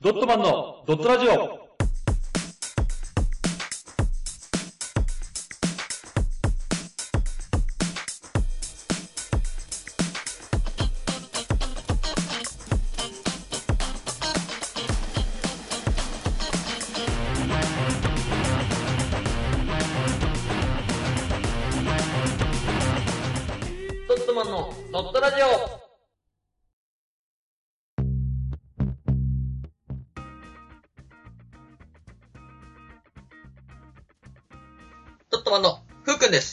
ドットマンのドットラジオ。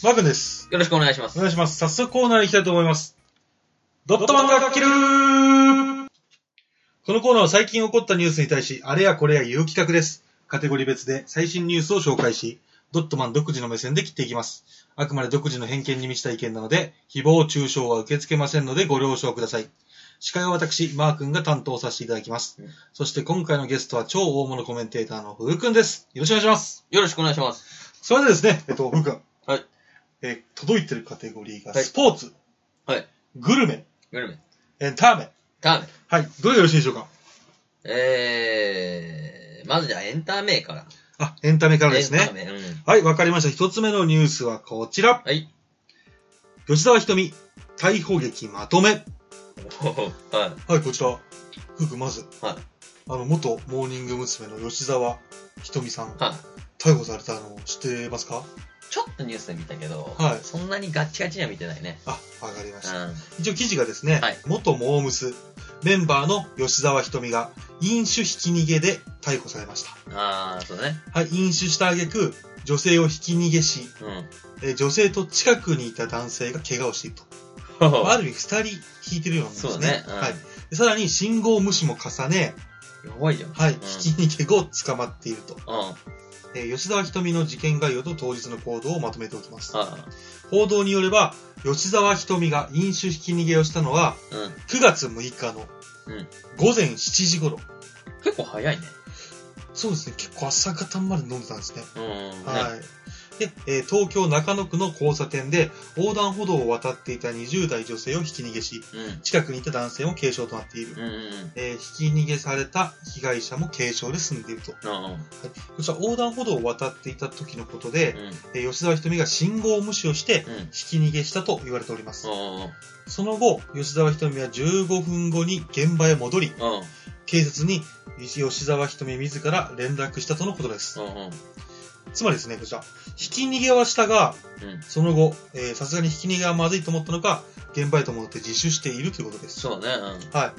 マー君です。よろしくお願いします。お願いします。早速コーナーに行きたいと思います。ドットマンがかけるこのコーナーは最近起こったニュースに対し、あれやこれや言う企画です。カテゴリー別で最新ニュースを紹介し、ドットマン独自の目線で切っていきます。あくまで独自の偏見に満ちた意見なので、誹謗中傷は受け付けませんのでご了承ください。司会は私、マー君が担当させていただきます。うんそして今回のゲストは超大物コメンテーターのふうくんです。よろしくお願いします。よろしくお願いします。それでですね、えっと、ふうくん。はい。えー届いてるカテゴリーが、はいスポーツ、はい。グルメ、グルメ。エンターメ。ターメ。はい。どれがよろしいでしょうか？えー、まずじゃあエンターメーから。あ、エンタメからですね。エンタメ。うん。はい、わかりました。一つ目のニュースはこちら。はい。吉沢ひとみ、逮捕劇まとめ。はい。はい、こちら。ふうくんまず。はい。あの、元モーニング娘。の吉沢ひとみさん、はい。逮捕されたの知ってますか？ちょっとニュースで見たけど、はいそんなにガッチガチには見てないね。あ、わかりまうした。ん。一応記事がですね、はい元モームス、メンバーの吉沢ひとみが飲酒ひき逃げで逮捕されました。あー、そうね。はい、飲酒した挙句、女性をひき逃げし、うん。えー女性と近くにいた男性が怪我をしていると。まあある意味二人引いてるようなもんですね。そうねうんはい。でさらに信号無視も重ね、やばいじゃん。はい、うんひき逃げ後捕まっていると。うん。えー吉沢ひとみの事件概要と当日の行動をまとめておきます。あ報道によれば、吉沢ひとみが飲酒ひき逃げをしたのは、ーうん。9月6日のうん。午前7時頃。結構早いね。そうですね、結構朝方まで飲んでたんですね。うん。はい。で、えー東京中野区の交差点で横断歩道を渡っていた20代女性をひき逃げし、うん。近くにいた男性も軽傷となっている。うん。うん。えーひき逃げされた被害者も軽傷で済んでいると。うん。はい、こちら横断歩道を渡っていた時のことで、うん。えー吉沢ひとみが信号無視をしてうん。ひき逃げしたと言われております。うん。その後、吉沢ひとみは15分後に現場へ戻り、うん。警察に吉沢ひとみ自ら連絡したとのことです。うん。つまりですね、こちら、ひき逃げはしたが、うん。その後、えーさすがにひき逃げはまずいと思ったのか、現場へと戻って自首しているということです。そうね。は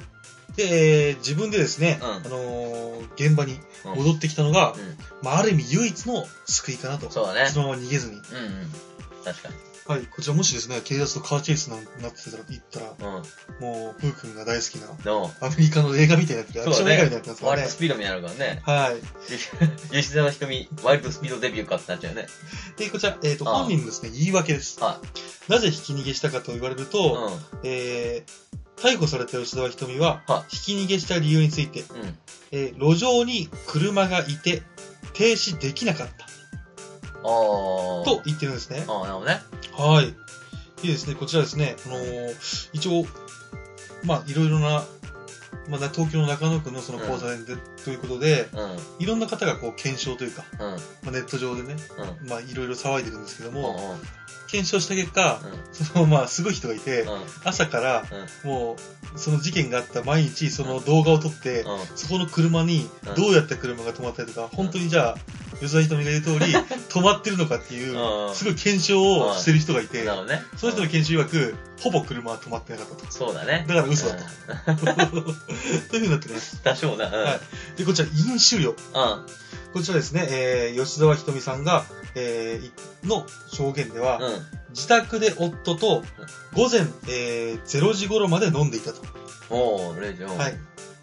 い。で、えー自分でですね、うんあのー現場にうん。戻ってきたのが、うん。まあ、ある意味唯一の救いかなと。そうだね。そのまま逃げずに。うん。うん。確かに。はい。こちらもしですね、警察とカーチェイスになってたら、言ったら、うん。もう、ふうくんが大好きな、の、アメリカの映画みたいになってる、アクション映画になってますからねワイルド。スピードみたいになるからね。はい。吉沢ひとみ、ワイルドスピードデビューかってなっちゃうよね。で、こちら、えっ、と、ああ本人のですね、言い訳です。はなぜひき逃げしたかと言われるい。と、うえー、逮捕された吉沢ひとみはは、ひき逃げした理由について、ん。うん。えー路上に車がいて、停止できなかった。と言ってるんですね。あー、なるほどね。はい。いいですね、こちらですね、あのー一応、まあ、いろいろな、まあ、な東京の中野区のその交差点で、ということで、うん。うん。いろんな方がこう検証というか、うん。まあ、ネット上でね、うん。まあ、いろいろ騒いでるんですけどうん。も、検証した結果、うん。その、まあ、すごい人がいて、うん。朝から、うん。もう、その事件があった毎日、その動画を撮って、うん。そこの車にうん、どうやって車が止まったりとか、本当にじゃあ、吉沢ひとみが言う通り、止まってるのかっていうう、んすごい検証をしてる人がいて、なるほどね。その人の研修曰く、ほぼ車は止まってなかったと。そうだね。だから嘘だと。うん。という風になってます。多少な。うん。はいで、こちら、飲酒量。うん。こちらですね、えー、吉沢ひとみさんが、えー、いの証言では、うん。自宅で夫と午前、えー、0時頃まで飲んでいたと。おー、レジオン。はい。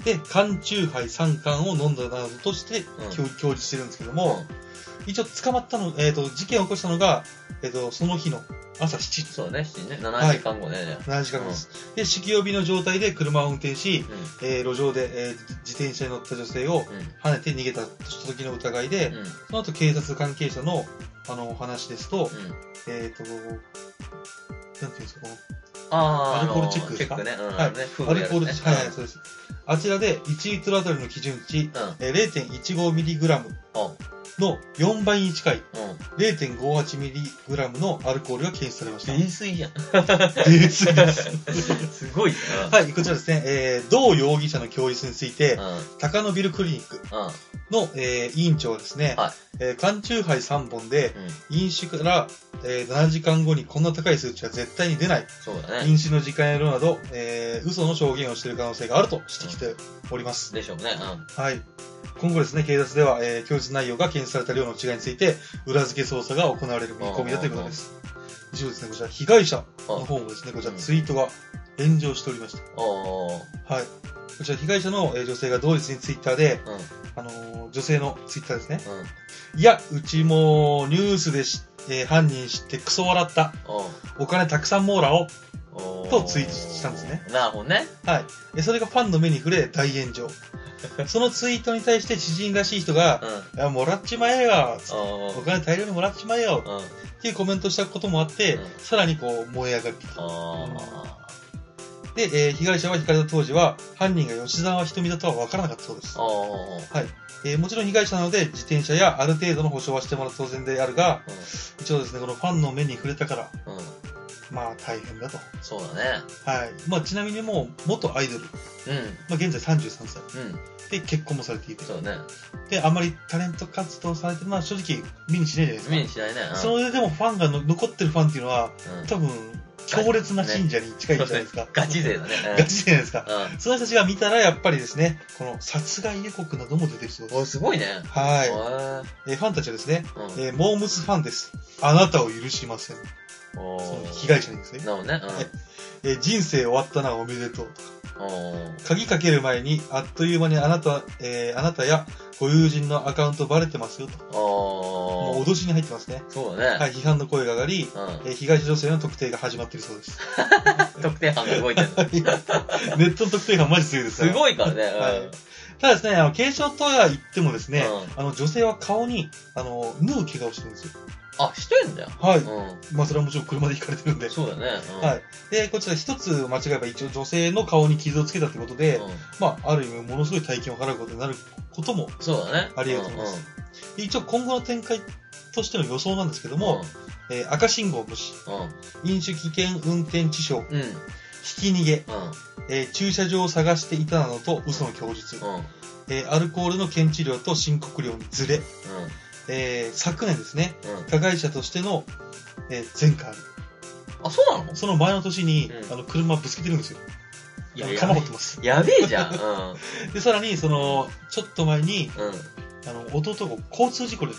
で、缶チューハイ3缶を飲んだなどとして、うん供供述してるんですけどうん。も、一応捕まったの、えっ、と、事件を起こしたのが、えっ、と、その日の朝7時。そうだね、7ね。7時間後ね。じゃあ7時間後です。で、酒気帯びの状態で車を運転し、えー路上で、えー自転車に乗った女性をうん。うん。跳ねて逃げた時の疑いで、うん。その後警察関係者の、あの、お話ですと、うん。えっ、と、なんていうんですか、アルコールチェックですか？チェックね。うん。はいね、アルコール、はいはい、そうです。あちらで1リットルあたりの基準値、うん。えー 0.15mg おの4倍に近いうん。0.58mg のアルコールが検出されました。泥酔じゃん。泥酔です。すごいな。はい、こちらですね、えー、同容疑者の供述について、うん。高野ビルクリニックうん。の、えー委員長はですね、はいえー缶チューハイ3本で、うん。飲酒から、えー7時間後にこんな高い数値は絶対に出ない。そうだね。飲酒の時間や量など、えー嘘の証言をしている可能性があると指摘しております。でしょうね。はい。今後ですね、警察では、えー供述内容が検出された量の違いについて、裏付け捜査が行われる見込みだということです。以上ですね、こちら、被害者の方もですね、こちらツイートが炎上しておりました。はい。こちら、被害者のえー女性が同日にツイッターで、うん。あのー女性のツイッターですね。うん。いや、うちもニュースでし、えー犯人知ってクソ笑った。お金たくさんもらおう。とツイートしたんですね。なるほどね。はい。でそれがファンの目に触れ大炎上。そのツイートに対して知人らしい人がう、ん。いや、もらっちまえよ。お金大量にもらっちまえよ。うん。っていうコメントしたこともあって、うんさらにこう燃え上がってきた。あで、えー被害者は引かれた当時は、犯人が吉沢瞳だとは分からなかったそうです。はい。えーもちろん被害者なので、自転車やある程度の保証はしてもらう当然であるが、一応ですね、このファンの目に触れたから、うん。うん。まあ大変だと。そうだね。はい。まあちなみにもう、元アイドル、うん。まあ現在33歳うん。で結婚もされていて、そうだね。で、あんまりタレント活動されてるのは正直目にしないじゃないですか。目にしないね。うんそれでもファンがの残ってるファンっていうのは、うん多分、強烈な信者に近いじゃないですか。ガチ勢だね。うんガチじゃないですか。うん。その人たちが見たら、やっぱりですね、この殺害予告なども出てるそうでおす。すごいね。はい。はえーファンたちはですね、い。うん。えーモームスファンです。あなたを許しません。被害者にですね。なるほどね。えー人生終わったな、おめでとう。鍵かける前に、あっという間にあなた、えーあなたやご友人のアカウントバレてますよと。脅しに入ってますね。そうだね。はい、批判の声が上がり、うん。えー被害者女性の特定が始まっているそうです。特定班が動いてるの。ネットの特定がマジ強いですすごいからね。はいただですね、あの、軽症とは言ってもですね、うあの、女性は顔に、あの、縫う怪我をしてるんですよ。あ、してんだよ。はい。うまあ、それはもちろん車で引かれてるんでん。。そうだね。うんはい。で、こちら一つ間違えば一応女性の顔に傷をつけたってことで、うんまあ、ある意味ものすごい大金を払うことになることも、そうだね。ありがとうございますで一応今後の展開としての予想なんですけどうん。も、えー赤信号無視、うん。飲酒危険運転致傷、うん。うん。ひき逃げ、うん。えー駐車場を探していたなどと嘘の供述、うん。うん。えーアルコールの検知量と申告量にズレ、えー昨年ですね、うん。加害者としての、えー前科あそうなの？その前の年に、うんあの車ぶつけてるんですよ。いや、かまってます。やべえじゃん。うん。で、さらに、その、ちょっと前に、うん。あの、弟が交通事故で、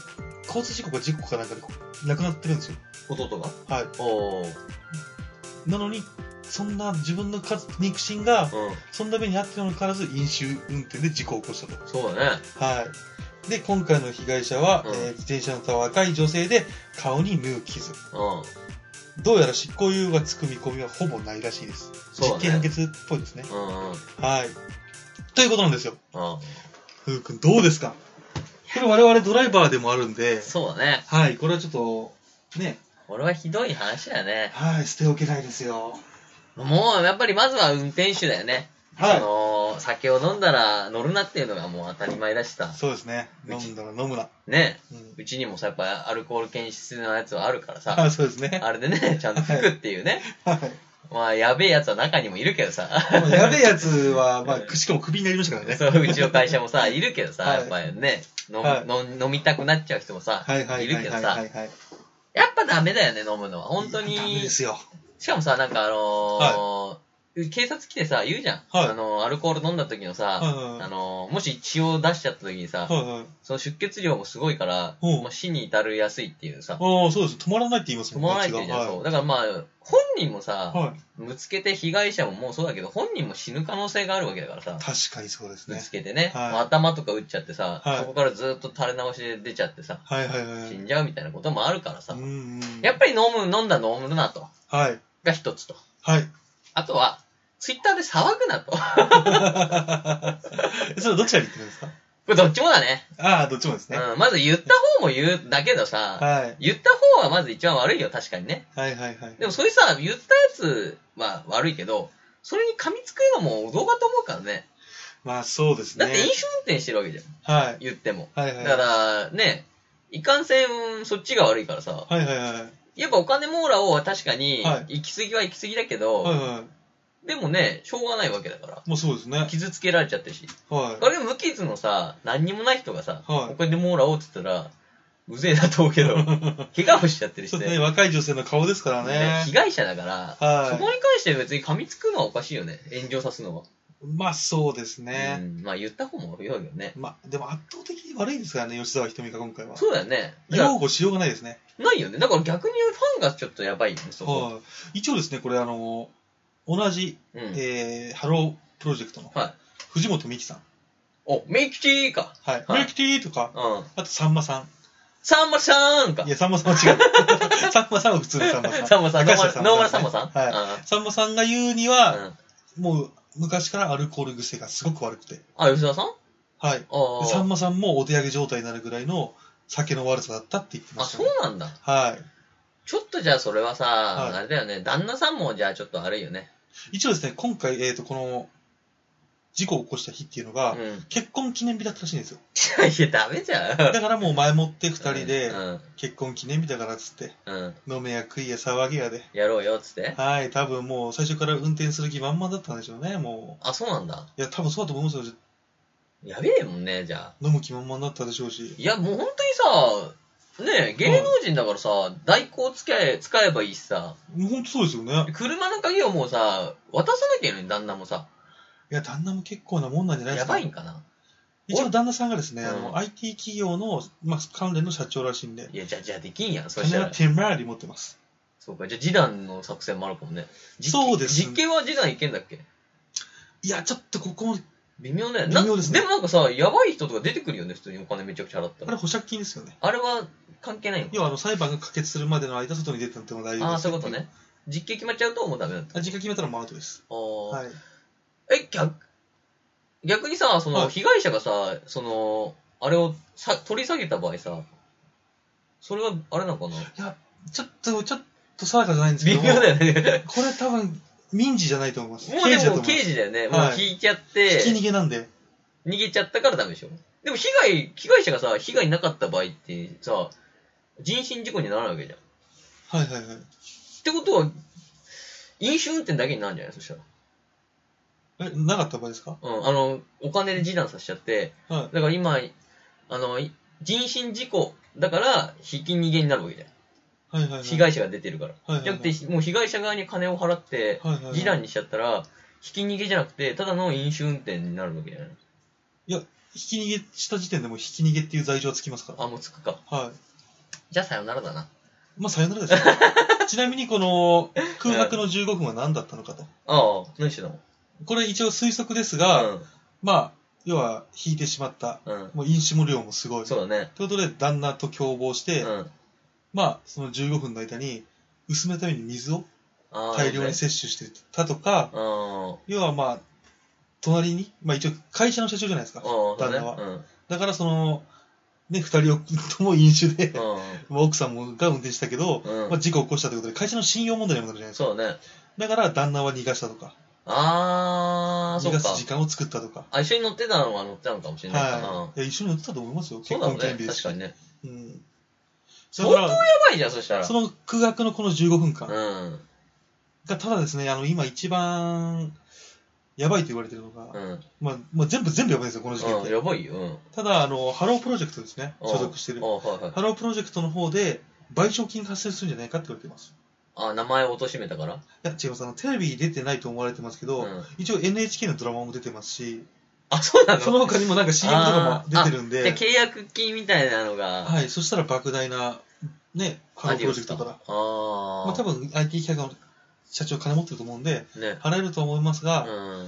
交通事故か事故かなんかで亡くなってるんですよ。弟が？はい。おー。なのに、そんな自分のか肉親が、うん。そんな目に遭ってるのにからず飲酒運転で事故を起こしたと。そうだね。はい。で、今回の被害者は、うんえー自転車のた若い女性で顔に縫う傷。うん。どうやら執行猶予がつく見込みはほぼないらしいです。そうだね実験決っぽいですね。うん。うん。はい。ということなんですよ。うん。ふうくん、どうですか？これ我々ドライバーでもあるんで、そうだね。はい、これはちょっと、ね、これはひどい話だよね。はい、捨ておけないですよ。もう、やっぱりまずは運転手だよね。はいあのー、酒を飲んだら乗るなっていうのがもう当たり前だしさ。そうですね。飲んだら飲むな。ね。うん。うちにもさ、やっぱアルコール検出のやつはあるからさ。あ、そうですね。あれでね、ちゃんと吹くっていうね。はい。まあ、やべえやつは中にもいるけどさ。やべえやつは、まあ、しかもクビになりましたからね。そう、うちの会社もさ、いるけどさ、はいやっぱりね、飲,、はい飲飲みたくなっちゃう人もさ、はいはいはいるけどさ。やっぱダメだよね、飲むのは。本当に。ダメですよ。しかもさ、なんかあのー警察来てさ、言うじゃん。はいあのーアルコール飲んだ時のさ、はいはいはいあのーもし血を出しちゃった時にさ、はいはい。その出血量もすごいから、死に至るやすいっていうさ、ああ、そうです。止まらないって言います止もんまらないって言うじゃん。血がそうだからまあ、本人もさ、はい。はい。ぶつけて被害者ももうそうだけど、本人も死ぬ可能性があるわけだからさ、確かにそうですねぶつ。けてね、はいまあ頭とか打っちゃってさ、はいそこからずっと垂れ直しで出ちゃってさ、はいはいはい。死んじゃうみたいなこともあるからさ、うんうん。やっぱり飲む、飲んだ飲むなと、はい。が一つと。はい。あとは、ツイッターで騒ぐなと。こ それはどちらに言ってるんですか？れどっちもだね。ああ、どっちもですね。うん、まず言った方も言うだけどさ、はい。言った方はまず一番悪いよ、確かにね。はいはいはい。でもそれさ、言ったやつは悪いけど、それに噛みつくのも動画と思うからね。まあそうですね。だって飲酒運転してるわけじゃん。はい。言っても。はいはい。だから、ね、いかんせん、そっちが悪いからさ。はいはいはい。やっぱお金網羅を確かには、行き過ぎは行き過ぎだけど、はいはでもね、しょうがないわけだから。い。もうそうですね。傷つけられちゃってるし。はい。これ無傷のさ、何にもない人がさ、はいお金網羅をって言ったら、うぜえなと思うけど、怪我をしちゃってる人そうですね、若い女性の顔ですからねね被。害者だから、はいそこに関して別に噛みつくのはおかしいよね。炎上さすのは。まあそうですうね。ん、まあ言った方も悪いよね。まあでも圧倒的に悪いですからね、吉沢ひとみが今回は。そうだよね。擁護しようがないですね。ないよね。だから逆にファンがちょっとやばいよね、そこ。はい。一応ですね、これあの、同じ、うん。えー、ハロープロジェクトのはい。藤本美貴さん。お、ミキティか。はい。はいミキティとか、うん。あとさんまさん。さんまさんかい。や、さんまさんは違う。さんまさんは普通のさんまさん。さんまさん、ノーマル高橋ノーマルさんまさん？はい。い。さんまさんが言うにうん。は、うんもう昔からアルコール癖がすごく悪くて。あ、吉田さん？はい。あでさんあ。まさんもお手上げ状態になるぐらいの酒の悪さだったって言ってまあ、した、そうなんだ。はい。ちょっとじゃあそれはさ、はいあれだよね。旦那さんもじゃあちょっと悪いよね。一応ですね、今回、えっ、と、この、事故を起こした日っていうのが、うん。結婚記念日だったらしいんですよ。いや、ダメじゃん。だからもう前もって二人でう、ん。結婚記念日だからっつって、うん。飲めや食いや騒ぎやで。やろうよ、つって。はい、多分もう最初から運転する気満々だったんでしょうね、もあ、そうなんだ。う。いや、多分そうだと思いますよ。やべえもんね、じゃあ。飲む気満々だったでしょうし。いや、もう本当にさ、ねえ、芸能人だからさ、代行使え、使えばいいしさ、もうほんとそうですよね。車の鍵をもうさ、渡さなきゃいけないのに、旦那もさ。いや、旦那も結構なもんなんじゃないですか。やばいんかな。一応旦那さんがですね、あうんの、IT 企業の、まあ、関連の社長らしいんで、いや、じゃあ、じゃあできんやん、そしたら。金は手回り持ってます。そうか、じゃあ、示談の作戦もあるかもね。実そうです実験は示談いけんだっけ？いや、ちょっとここ、微妙だよ微妙ですねなでもなんかさ、やばい人とか出てくるよね、普通にお金めちゃくちゃ払ったら。あれ保釈金ですよね。あれは関係ないの要は、あの、裁判が可決するまでの間、外に出てても大丈夫ですよ。ああ、そういうことね。実刑決まっちゃうともうダメだった。あ。時間決めたらもうアウトです。あーはい。え、逆、逆にさ、その、はい被害者がさ、その、あれをさ取り下げた場合さ、それは、あれなのかな？いや、ちょっと、ちょっと定かじゃないんですけど、微妙だよね。これ多分、民事じゃないと思います。もうでも刑事だと思います。刑事だよね。はいもう引いちゃって、ひき逃げなんで。逃げちゃったからダメでしょ。でも被害、被害者がさ、被害なかった場合ってさ、人身事故になるわけじゃん。っはいはいはい。てことは、飲酒運転だけになるんじゃない？そしたら。え、なかった場合ですか？うん、あの、お金で示談させちゃって、はい。だから今、あの、い人身事故だから、ひき逃げになるわけじゃん。はいはいはい。被害者が出てるから。はいはいはいじゃなくて、もう被害者側に金を払って、示談にしちゃったら、ひき逃げじゃなくて、ただの飲酒運転になるわけじゃない？いや、ひき逃げした時点でもうひき逃げっていう罪状はつきますから。あ、もうつくか。はい。じゃあさよならだな。まあ、さよならですよ。ちなみにこの空白の15分は何だったのかと。ああ、何してたの？これ一応推測ですが、まあ、要は引いてしまった。うん。うん。もう飲酒も量もすごい。そうだね。ということで、旦那と共謀して、うん。まあ、その15分の間に、薄めるために水を。大量に摂取してたとか、うん。うん。要はまあ、隣に、まあ一応会社の社長じゃないですか。旦那はうん。だからその、ね、二人とも飲酒で、うん。まあ奥さんもが運転したけど、うんまあ、事故を起こしたということで、会社の信用問題にもなるじゃないですか。そうだね。だから旦那は逃がしたとか、ああ、そ逃が。す時間を作ったとか。あ、一緒に乗ってたのは乗ってたのかもしれないかな。はい。いや、一緒に乗ってたと思いますよ。結婚記念。日ですし。確かにね。うん。相当やばいじゃん、そしたら。その空白のこの15分間うん。が、ただですね、あの、今一番、やばいと言われてるのが、うん。まあ、まあ、全部、全部やばいんですよ、この事件っうん。て。やばいよ。うん。ただ、あの、ハロープロジェクトですね、うん所属してるあ。はいはい。ハロープロジェクトの方で、賠償金が発生するんじゃないかって言われてます。あ、名前を貶めたから？いや、違います。あの、テレビに出てないと思われてますけど、うん一応 NHK のドラマも出てますし、あ、そうなの？その他にもなんか CM とかも出てるんで、で契約金みたいなのが、はい、そしたら莫大な、ね、ハロープロジェクトから。ああ。まあ多分 IT 企業の社長金持ってると思うんで、ね。払えると思いますが、うん。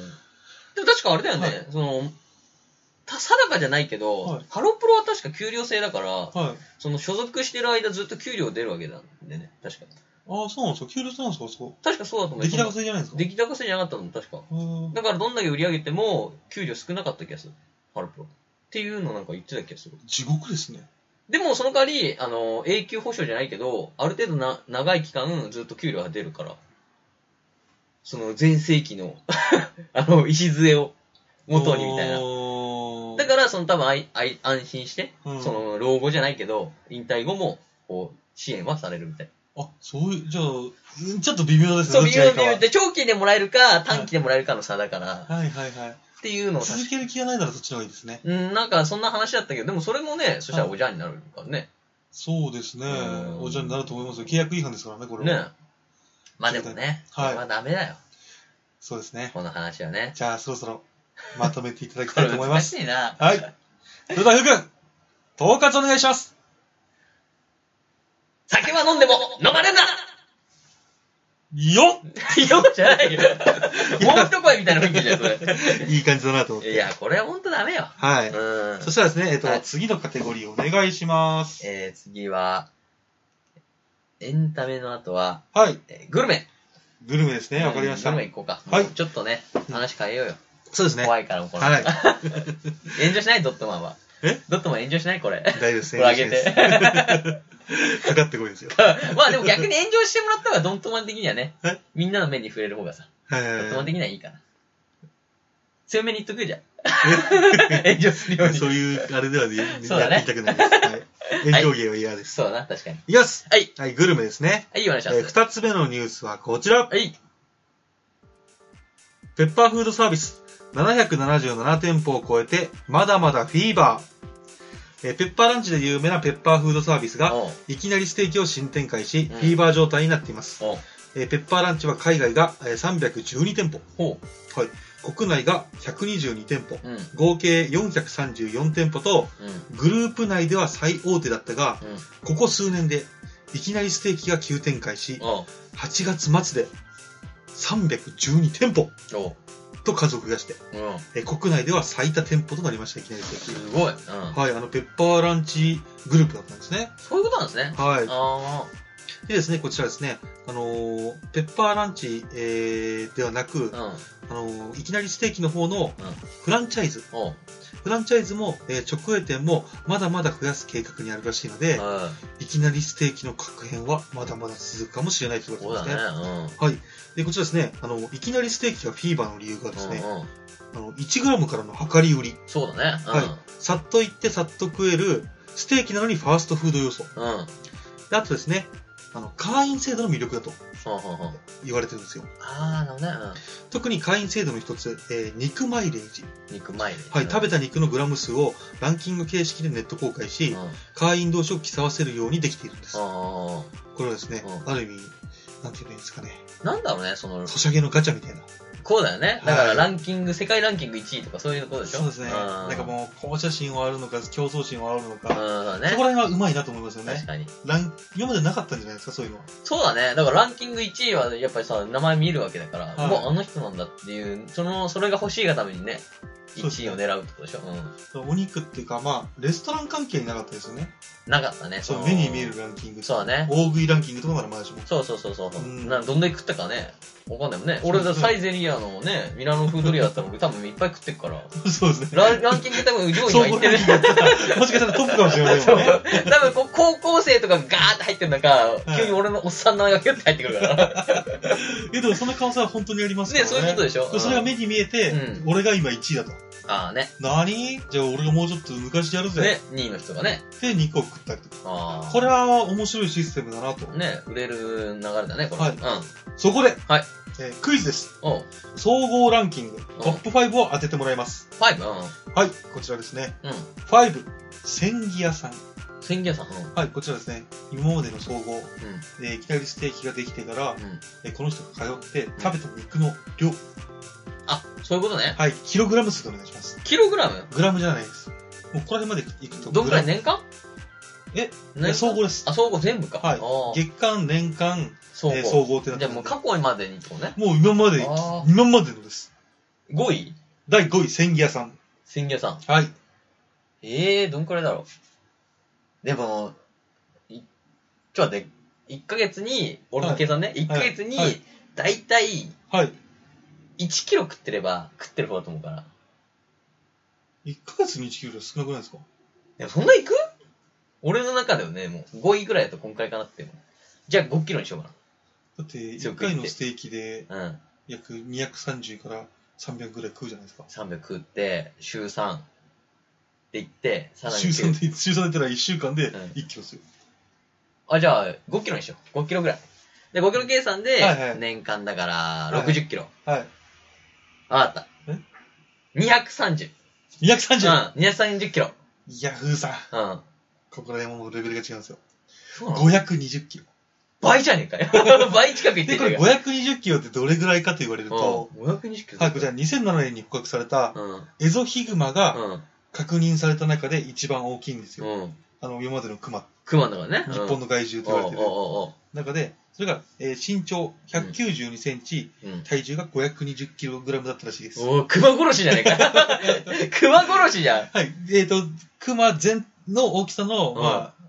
でも確かあれだよね、はいその、た定かじゃないけど、はいハロプロは確か給料制だから、はい。その所属してる間ずっと給料出るわけなんでね、確か。ああ、そうなんですか。給料制なんですか、そこ。確かそうだと思う。出来高制じゃないですか？出来高制じゃなかったの、確か。うーんだからどんだけ売り上げても、給料少なかった気がする。ハロプロ。っていうのなんか言ってた気がする。地獄ですね。でもその代わり、あの、永久保証じゃないけど、ある程度な、長い期間ずっと給料が出るから。その前世紀の、あの、礎を元にみたいな。なだから、その多分あいあい安心して、うんその老後じゃないけど、引退後も、こう、支援はされるみたいあ、そういう、じゃあ、うんちょっと微妙ですな。ね。そう、微妙微妙で、長期でもらえるか、短期でもらえるかの差だから、はいはいはい。っていうのを続ける気がないならそっちの方がいいですね。うん、なんかそんな話だったけど、でもそれもね、そしたらおじゃんになるからね。そうですねう。んおじゃになると思いますよ。契約違反ですからね、これは。ねまあでもね、はいはダメだよ。そうですね。この話はね。じゃあ、そろそろまとめていただきたいと思います。難しいな。はい。それでは、ふうくん、統括お願いします。酒は飲んでも飲まれんなよよじゃないよ。もう一声みたいな雰囲気じゃん、それ。っいい感じだなと思って。いや、これはほんとダメよ。はい。うん。そしたらですね、えっと、はい次のカテゴリーお願いします。えー、次は、エンタメの後は、はい。えーグルメ。グルメですね、わかりました。グルメ行こうか。はいもうちょっとね、話変えようよ。そうですね。怖いから、もうこれ。はい。炎上しない？ドットマンは。え？ドットマン炎上しない？これ。大丈夫ですこれあげて。かかってこいですよ。まあでも逆に炎上してもらった方がドットマン的にはねえ、みんなの目に触れる方がさ、はいドットマンはい的にはいいかな。強めに言っとくじゃん。炎上するようはい。に。そういう、あれではね、そうだねやっていきたくないです。はい。炎上芸は嫌です。そうだな、確かに。いきますはい。はい、グルメですね。はい、お願いします。えー二つ目のニュースはこちら。はい。ペッパーフードサービス。777店舗を超えて、まだまだフィーバー。えーペッパーランチで有名なペッパーフードサービスが、おういきなりステーキを新展開し、うんフィーバー状態になっています。おうえーペッパーランチは海外がえー312店舗。ほはい。国内が122店舗。う。うん。うん。合計434店舗と、グループ内では最大手だったが、うん。ここ数年で、いきなりステーキが急展開し、おう。8月末で312店舗おう。と数を増やして、うん。えー国内では最多店舗となりました、いきなりステーすごい。うん。キ。はい、あの、ペッパーランチグループだったんですね。そういうことなんですね。はい。あでですね、こちらですね、あのーペッパーランチ、えーではなく、あ。うん。あのーいきなりステーキの方のうん。フランチャイズ、おう。フランチャイズも、えー直営店もまだまだ増やす計画にあるらしいので、うん。いきなりステーキの確変はまだまだ続くかもしれないということですね。ね。はい。で、こちらですね、あの、いきなりステーキがフィーバーの理由がうん。ですね、うんうん。あの、1g からの量り売り。そうだね。はいさっと行ってさっと食える、ステーキなのにファーストフード要素。うん。うん。であとですね、あの、会員制度の魅力だと。言われてるんですよ。あー、なるほどね。特に会員制度の一つ、えー肉マイレージ。うん。肉前で。はい、食べた。た肉のグラム数をランキング形式でネット公開し、うん。会員同士を競わせるようにできているんです。あこれはですね、うんある意味、なんて言うんですかね、ーなんだろうね、その、ソシャゲのガチャみたいな。こうだよね。だからはいランキング、世界ランキング1位とかそういうことでしょ？そうですね。んなんかもう、校舎心はあるのか、競争心はあるのうん、か、ねそこ。ら辺はうまいなと思いますよね確。かに。ラン今までなかったんじゃないですか、そういうのは。そうだね。だからランキング1位はやっぱりさ、名前見るわけだから、はいもうあの人なんだっていう、その、それが欲しいがためにね、そうですね1位を狙うってことでしょ？うん。お肉っていうか、まあ、レストラン関係になかったですよね。なかったね。そう、の目に見えるランキング。そうだね。大食いランキングとかならまだしも。そうそうそうそう。うんなどんだけ食ったかね。わかんないもんね。俺だサイゼリアのね、ミラノフードリアだったら俺多分いっぱい食ってるから。そうですね。ランランキング多分上位に総は行ってるもしかしたらトップかもしれませそう。んよね。多分こう高校生とかガーって入ってる中、い急に俺のおっさんの名前がキュッて入ってくるから。え、でもその可能性は本当にありますかね、らね。そういうことでしょ。それが目に見えて、うん俺が今1位だと。ああね。何？じゃあ俺がもうちょっと昔やるぜ。ね、2位の人がね。で、肉を食ったりとか。これは面白いシステムだなと。ね、売れる流れだね、これ。はいうん。そこで、はいえークイズです。おう。総合ランキング、トップ5を当ててもらいます。5? うはい、こちらですね。ん。うん。5、千木屋さん。千家さん。うん。はい、こちらですね。今までの総合、うん。えーいきなりステーキができてから、うん。えーこの人が通って食べた肉の量。あ、そういうことね。はい、キログラム数でお願いします。キログラム？グラムじゃないです。もうここら辺までいくと。どんくらい？グラ年間？え年間総合です。あ、総合全部か。はいあー月間、年間、総合。えー総合ってなってじゃあもう過去までにってことね。もう今まで、あ今までのです。5位？第5位、千木屋さん。千家さん。はい。ええー、どんくらいだろう？でも、いちょっと待って、1ヶ月に、俺の計算ね、1ヶ月にはい、だいたいはい。1キロ食ってれば食ってる方だと思うから。1ヶ月に1キロ少なくないですか？でもそんないく？俺の中ではね、もう5位ぐらいだとこんくらいかなって。じゃあ5キロにしようかだって、1強く言って回のステーキでな。うん。約230から300ぐらい食うじゃないですか。300食って、週3って言って、さらに週9 3で、週3で言ったら1週間でうん1キロですよ。あ、じゃあ、5キロにしよう。5キロぐらい。で、5キロ計算ではいは、い年間だから、はい60キロ。はい。わかった。え ?230。230! うん、230キロ。いや、ふーさん。うん。ここら辺もレベルが違うんですよ。そうなの？520キロ。倍じゃねえかよ。倍近くいってで、これるじゃん。520キロってどれぐらいかと言われると、うん、520キロ。はい、こちら2007年に捕獲されたうん。エゾヒグマがうん。確認された中で一番大きいんですよ。うん。あの、今までのクマ、クマだからね。日本の害獣と言われてる中で、それが、えー身長192センチ、ううん。体重が520キログラムだったらしいです。おークマ殺しじゃねえか。クマ殺しじゃん。はい。えっ、と、クマ全の大きさの、うんまあ、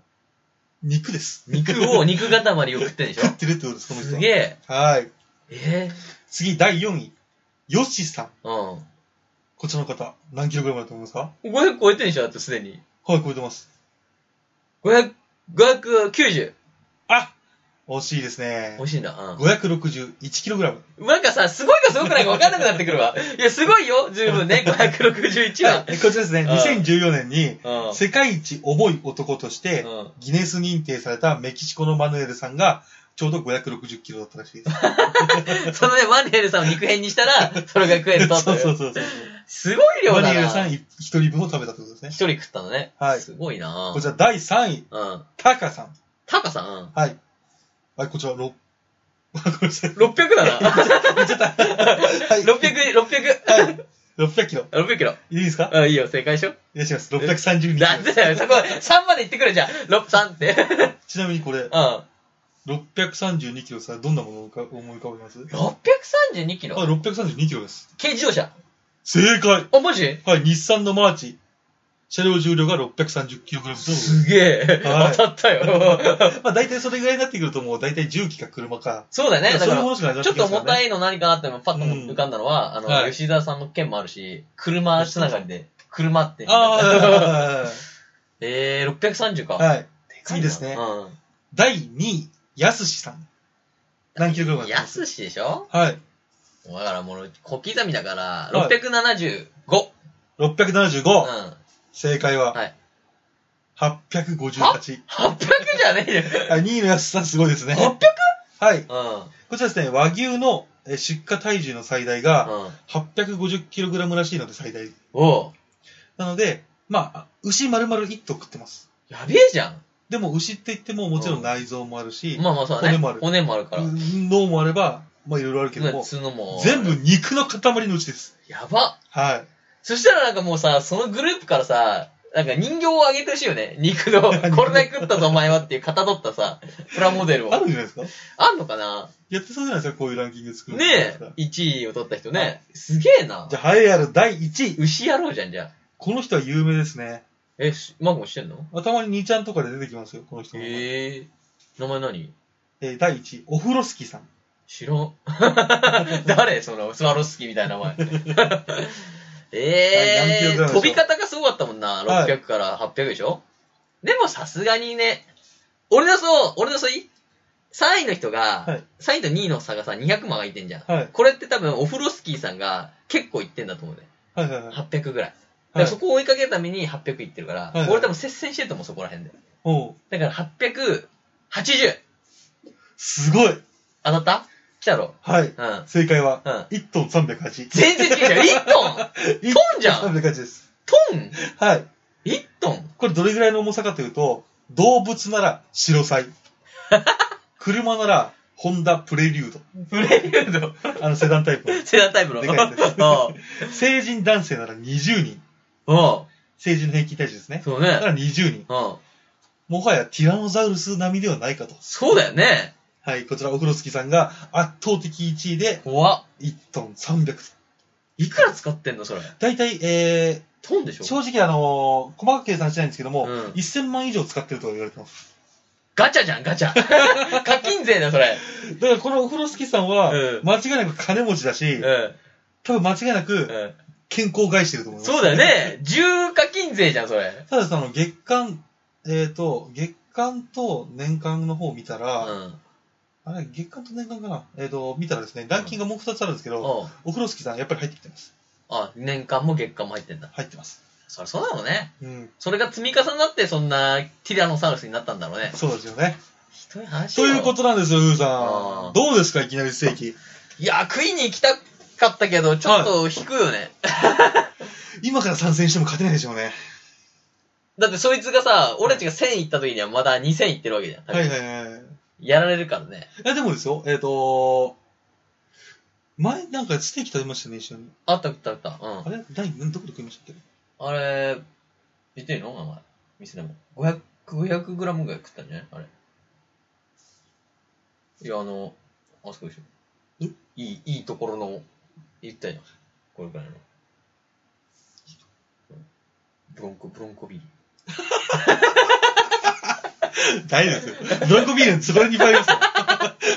肉です。肉を、肉塊を食ってんでしょ？食ってるってことです、この人は。すげえ。はい。え次、第4位。ヨッシーさん。えうん。こちらの方、何キログラムだと思いますか？500超えてんでしょ？だってすでに。はい、超えてます。500、590。あ惜しいですね美。味しいんだ。うん。561キログラム。なんかさ、すごいかすごくないか分かんなくなってくるわ。いや、すごいよ、十分ね、561は。はい、こちらですね、うん2014年に、うん。世界一重い男として、うんギネス認定されたメキシコのマヌエルさんが、ちょうど560キロだったらしいです。そのね、マニエルさんを肉片にしたら、それが食えると。そうそうそうそう。すごい量だな。マニエルさん一人分を食べたってことですね一。人食ったのね。はいすごいなこちら第3位、うん。タカさん。タカさん、はい。はい、こちら、6、ごめんなさい。600だな。はい。600、600。はい。600キロ。600キロ。いいですか？うん、いいよ、正解でしょいらっしゃいます。632キロ。なんでだよ、そこ、3まで言ってくれじゃん。6、3って。ちなみにこれう、ん。632キロさ、どんなものを思い浮かべます？632キロ？はい、632キロです。軽自動車。正解あ、マジ？はい、日産のマーチ。車両重量が630キログラムと。すげえ。はい当たったよ。まあ大体それぐらいになってくるともう大体重機か車か。そうだよね。だそういうものしかなくなっちょっとてきますからね重たいの何かなってパッと浮かんだのは、あの、はい吉沢さんの件もあるし、車つながりで、車って。あ えー、630か。あ、はい。でかいですねう第2位、やすしさん。何キログラムん。だと思いやすしでしょ？はい。だからもう、小刻みだから、はい675。675。うん。正解は、はい。858。800じゃねえよ。はい、2位のやすさんすごいですね。800? はい。うん。こちらですね、和牛のえ出荷体重の最大がうん。850kg らしいので最大。おう。なので、まあ、牛丸々1頭食ってます。やべえじゃん。でも牛って言ってももちろん内臓もあるし、まあまあそうだね。骨もある骨もあるから。脳もあれば、まあいろいろあるけども、角も。全部。肉の塊のうちです。やば。はい。そしたらなんかもうさ、そのグループからさ、なんか人形をあげてほしいよね。肉の、これだけ食ったぞお前はっていうかたどったさ、プラモデルを。あるんじゃないですか？あんのかな？やってそうじゃないですか、こういうランキング作るのねえ、1位を取った人ね。すげえなじ。ゃあ、栄えある第1位。牛野郎じゃん、じゃあ。この人は有名ですね。え、しマグもしてんの？頭に兄ちゃんとかで出てきますよ、この人も。へえ。名前何？えー第1位、オフロスキーさん。知らん。誰その、スワロフスキーみたいな名前。ええぐらいでしょう？飛び方がすごかったもんな。はい600から800でしょ、でもさすがにね、俺のそう、俺のそういい ?3 位の人が、はい3位と2位の差がさ、200万がいってんじゃん。はい。これって多分、オフロスキーさんが結構いってんだと思うね。はいはいはい。800ぐらい。だかはいらそこを追いかけるために800いってるから、はいはい俺多分接戦してると思う、そこら辺で。だから 880! すごい当たった？来たろはい。うん。正解は、うん。1トン308。全然違うじゃん !1 トン1トンじゃん308です。トン？はい。?1 トン？これどれぐらいの重さかというと、動物なら白サイ。車なら、ホンダプレリュード。プレリュード？あのセダンタイプの。セダンタイプの？でかいですあ成人男性なら20人。あ。ああ。成人の平均体重ですね。そうね。だから20人。ああ。もはやティラノザウルス並みではないかと。そうだよね。はい、こちらオフロスキさんが圧倒的1位で怖っ。1トン300と。いくら使ってんのそれ？大体、えー、トンでしょ？正直あのー細かく計算しないんですけども、うん1000万以上使ってるとは言われてます。ガチャじゃん、ガチャ。課金税だよ、それ。だからこのオフロスキさんはうん、間違いなく金持ちだし、うん。多分間違いなくうん。健康を害してると思います。そうだよね。重課金税じゃん、それ。ただその月間、えっ、と、月間と年間の方を見たら、うん。ああれ、月間と年間かな？えっ、と、見たらですね、ランキングがもう2つあるんですけど、おうお風呂敷さんやっぱり入ってきてます。あ、年間も月間も入ってんだ。入ってます。そりゃそうだろうね。うん。それが積み重なってそんなティラノサウルスになったんだろうね。そうですよね。ひどい話とよいうことなんですよ、ウーさあーん。どうですか、いきなりステーキ。いや、食いに行きたかったけど、ちょっと引くよね。今から参戦しても勝てないでしょうね。だってそいつがさ、俺たちが1000行った時にはまだ2000行ってるわけじゃん。はいはいはい。やられるからね。いや、でもですよ、えっ、と前なんかステーキ食べましたね、一緒に。あったあったあった。うん。あれ？第何どこで食いましたっけ？あれ、言っていいの？名前。店でも。500、500グラムぐらい食ったんじゃない？あれ。いや、あの、あそこでしょ。え？いい、いいところの、言ったじゃん。これくらいの。うんブロンコ、ブロンコビール。大丈夫ですよ。ブロンコビールのつぼりにバレますよ。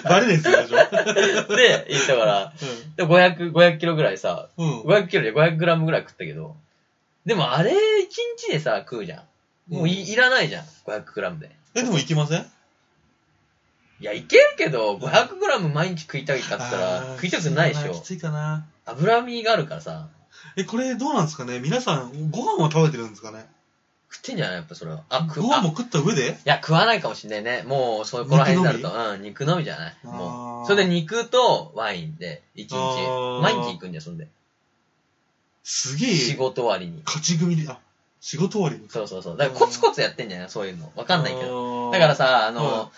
バレないですよ、でしょ。で、言ったから、で、500、500キロぐらいさ、うん。うん。500キロで500グラムぐらい食ったけど、でもあれ1日でさ、食うじゃん。もうい,、いらないじゃん、500グラムで。え、でもいけません？いや、いけるけど、500グラム毎日食いたいかって言ったら、食いたくないでしょき。ついかな。脂身があるからさ、え、これどうなんですかね？皆さん、ご飯は食べてるんですかね？食ってんじゃない？やっぱそれは。あ、食も食った上で？いや、食わないかもしんないね。もう、そこら辺になると。うん、肉のみじゃない。もう。それで肉とワインで、1日。あー毎日行くんじゃん、そんで。すげえ、仕事終わりに。勝ち組で、あ、仕事終わりに。そうそうそう。だからコツコツやってんじゃない？そういうの。わかんないけど。どだから、さ、あはの、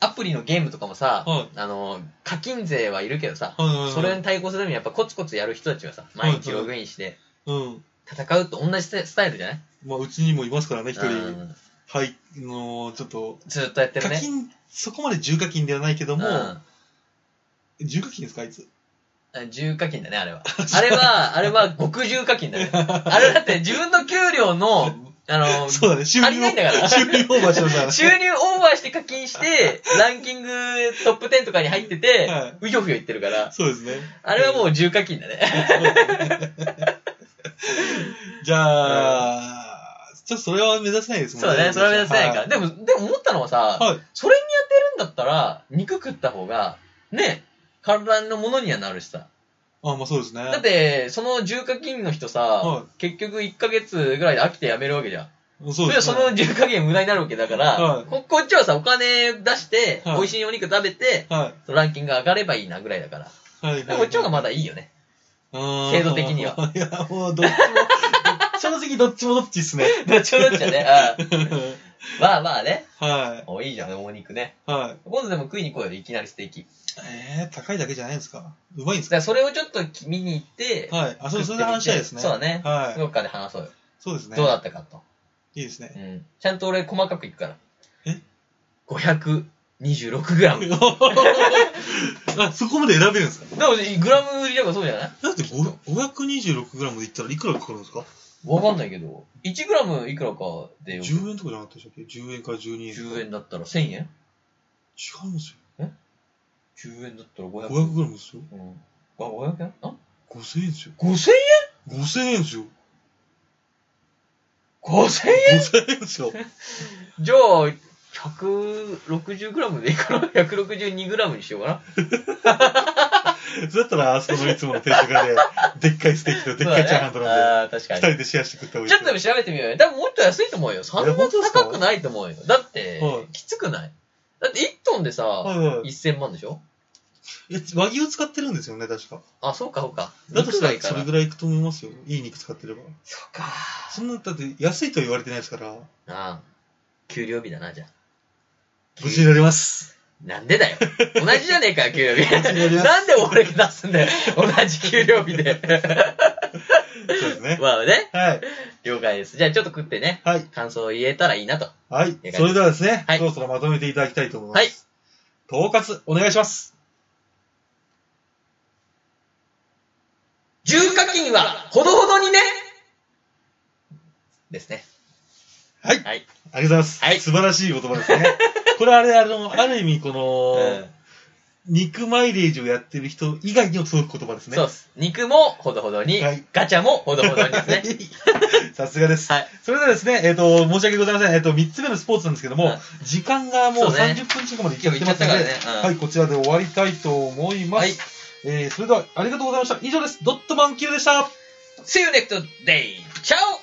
アプリのゲームとかもさ、はいあの、課金税はいるけどさ、はいはいはいそれに対抗するためにやっぱコツコツやる人たちはさ、毎日ログインしてうん。戦うと同じスタイルじゃない？まあ、うちにもいますからね、一人。うんはい、の、ちょっと、ずっとやってるね。課金、そこまで重課金ではないけども、うん重課金ですか、あいつ？あ重課金だね、あれは。あれは、あれは極重課金だね。あれだって自分の給料の、あの、そうだね、収入足りないんだから収入オーバーしてますから。収入オーバーして課金して、ランキングトップ10とかに入ってて、はいうひょふひょ言ってるから、そうですね。あれはもう重課金だね。じゃあ、ちょっとそれは目指せないですもんそうだね、それは目指せないから。はいでも、でも思ったのはさ、はい。それにやってるんだったら、肉食った方が、ね、体のものにはなるしさ。あ、まあそうですね。だって、その重課金の人さ、は結局1ヶ月ぐらいで飽きて辞めるわけじゃん。そうですね。その重課金無駄になるわけだから、はいここっちはさ、お金出して、はい美味しいお肉食べて、はランキング上がればいいなぐらいだから。い。はい。でこっちの方がまだいいよね。制制度的には。いや、もうどっちも、正直どっちもどっちっすね。どっちもどっちだね。まあまあね。はお、いいじゃん、お肉ね。い。はい。今度でも食いに行こうよ、いきなりステーキ。えー、高いだけじゃないんですか？うまいんですか？だからそれをちょっと見に行って、はい。あ、そう、それで話したいですね。そうだね。はい。どっかで話そうよ。そうですね。どうだったかと。いいですねう。ん。ちゃんと俺細かくいくから。え ?526 グラム。で あ、そこまで選べるんですか？も、グラム売りだからそうじゃない？だって5 526グラムでいったらいくらかかるんですか？わかんないけど、1グラムいくらかでよ。?10 円とかじゃなかったでしたっけ ?10 円から12円。10円だったら1000円？違うんですよ。?10 円だったら500 500グラムですよ。うん。あ、500円？あ？5000円ですよ。?5000 円？5000円ですよ。?5000 円 ?5000 円ですよ。じゃあ、160グラムでいいかな ?162 グラムにしようかな そ れだったら、あそこのいつもの定食屋で、でっかいステーキとでっかいチャーハンとなんで、に。二人でシェアして食った方がいいちょっとでも調べてみようよ。多分もっと安いと思うよ。そんなえ本高くないと思うよ。だってはい、きつくない？だって1トンでさ、はいはい1000万でしょ？え和牛使ってるんですよね、確か。あ、そうかそうか。だとしたらそれぐらいいくと思いますよ。いい肉使ってれば。そうか。そんな、だって、安いとは言われてないですから、ああ。給料日だな、じゃあ。無事になります。なんでだよ。同じじゃねえかよ、給料日。なんで俺が出すんだよ。同じ給料日で。そうですね。まあね、はい。了解です。じゃあちょっと食ってね、はい。感想を言えたらいいなと。はいそれではですね、はいそろそろまとめていただきたいと思います。はい。統括、お願いします。重課金はほどほどにねですね。はい。はい。ありがとうございます。はい素晴らしい言葉ですね。これあれ、あの、ある意味、この、肉マイレージをやってる人以外にも届く言葉ですね。そうです。肉もほどほどに、はいガチャもほどほどにですね。さすがです。はい。それではですね、えっ、と、申し訳ございません。えっ、と、3つ目のスポーツなんですけども、はい時間がもうそうね30分近くまでいってますので、今日行っちゃったからねうんはい、こちらで終わりたいと思います。はいえー、それでは、ありがとうございました。以上です。ドットマンキルでした。See you next day! チャオ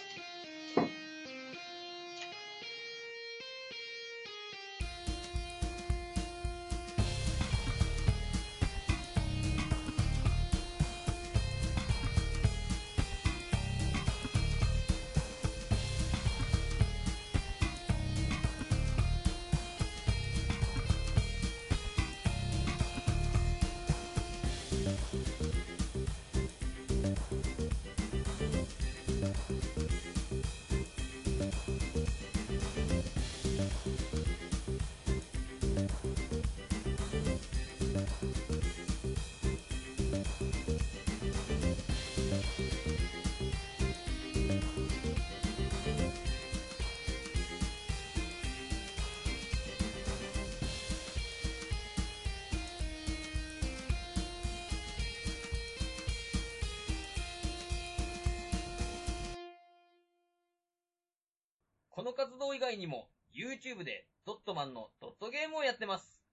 この活動以外にも、YouTube でドットマンのドットゲームをやってます。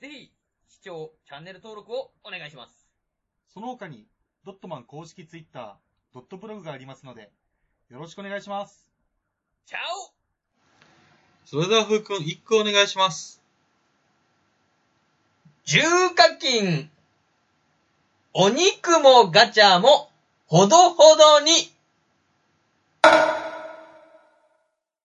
ぜひ、視聴、チャンネル登録をお願いします。その他に、ドットマン公式ツイッター、ドットブログがありますので、よろしくお願いします。チャオそれでは、ふうくん、一句お願いします。重課金お肉もガチャもほどほどに